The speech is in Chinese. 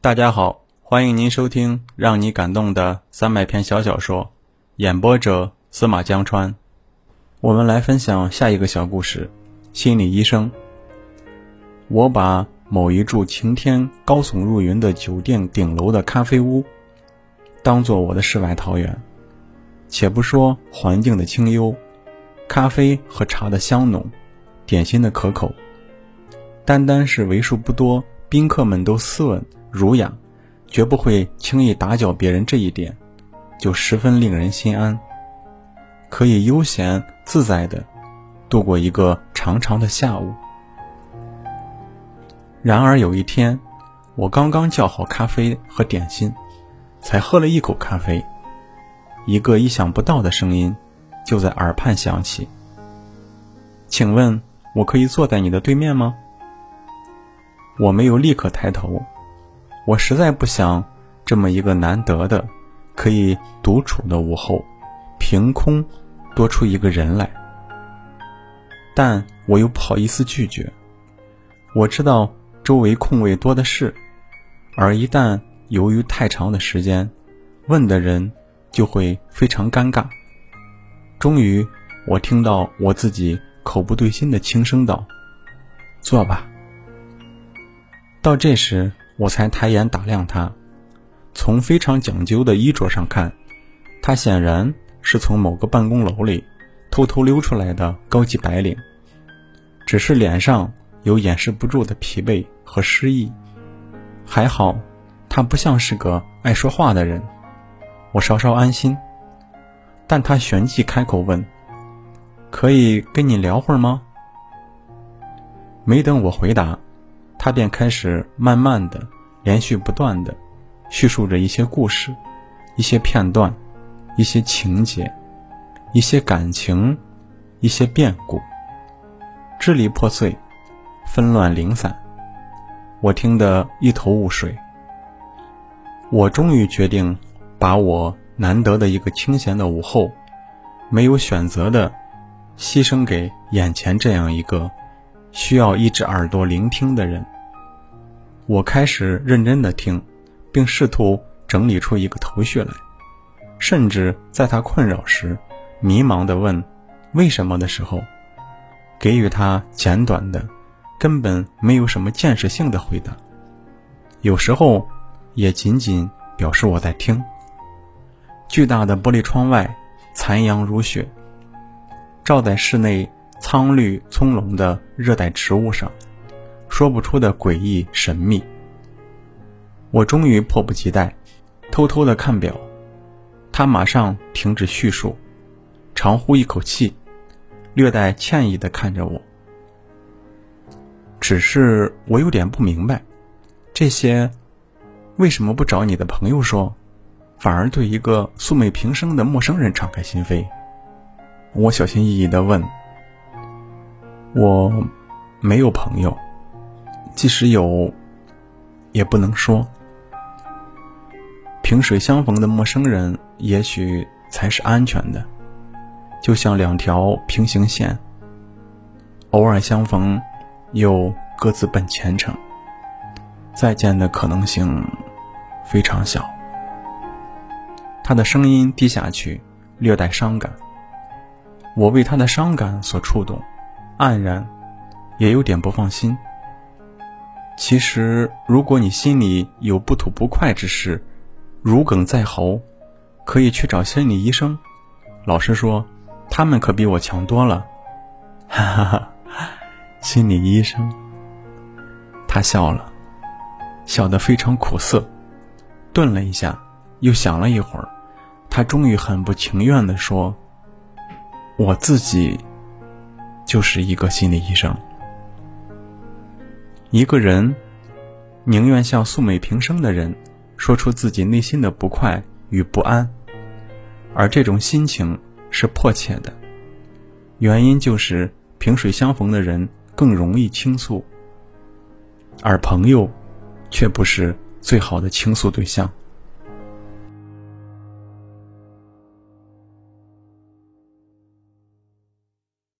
大家好，欢迎您收听让你感动的三百篇小小说，演播者司马江川。我们来分享下一个小故事：心理医生。我把某一处晴天高耸入云的酒店顶楼的咖啡屋，当做我的世外桃源。且不说环境的清幽，咖啡和茶的香浓，点心的可口，单单是为数不多宾客们都斯文。儒雅，绝不会轻易打搅别人这一点，就十分令人心安。可以悠闲自在的度过一个长长的下午。然而有一天，我刚刚叫好咖啡和点心，才喝了一口咖啡，一个意想不到的声音就在耳畔响起：“请问，我可以坐在你的对面吗？”我没有立刻抬头。我实在不想，这么一个难得的可以独处的午后，凭空多出一个人来。但我又不好意思拒绝。我知道周围空位多的是，而一旦由于太长的时间，问的人就会非常尴尬。终于，我听到我自己口不对心的轻声道：“坐吧。”到这时。我才抬眼打量他，从非常讲究的衣着上看，他显然是从某个办公楼里偷偷溜出来的高级白领，只是脸上有掩饰不住的疲惫和失意。还好，他不像是个爱说话的人，我稍稍安心。但他旋即开口问：“可以跟你聊会儿吗？”没等我回答。他便开始慢慢的、连续不断的叙述着一些故事、一些片段、一些情节、一些感情、一些变故，支离破碎、纷乱零散，我听得一头雾水。我终于决定，把我难得的一个清闲的午后，没有选择的牺牲给眼前这样一个。需要一只耳朵聆听的人。我开始认真的听，并试图整理出一个头绪来，甚至在他困扰时，迷茫的问“为什么”的时候，给予他简短的、根本没有什么建设性的回答。有时候，也仅仅表示我在听。巨大的玻璃窗外，残阳如血，照在室内。苍绿葱茏的热带植物上，说不出的诡异神秘。我终于迫不及待，偷偷的看表。他马上停止叙述，长呼一口气，略带歉意的看着我。只是我有点不明白，这些为什么不找你的朋友说，反而对一个素昧平生的陌生人敞开心扉？我小心翼翼的问。我没有朋友，即使有，也不能说。萍水相逢的陌生人，也许才是安全的，就像两条平行线，偶尔相逢，又各自奔前程，再见的可能性非常小。他的声音低下去，略带伤感。我为他的伤感所触动。黯然，也有点不放心。其实，如果你心里有不吐不快之事，如鲠在喉，可以去找心理医生。老实说，他们可比我强多了。哈哈哈，心理医生。他笑了，笑得非常苦涩，顿了一下，又想了一会儿，他终于很不情愿地说：“我自己。”就是一个心理医生。一个人宁愿向素昧平生的人说出自己内心的不快与不安，而这种心情是迫切的。原因就是萍水相逢的人更容易倾诉，而朋友却不是最好的倾诉对象。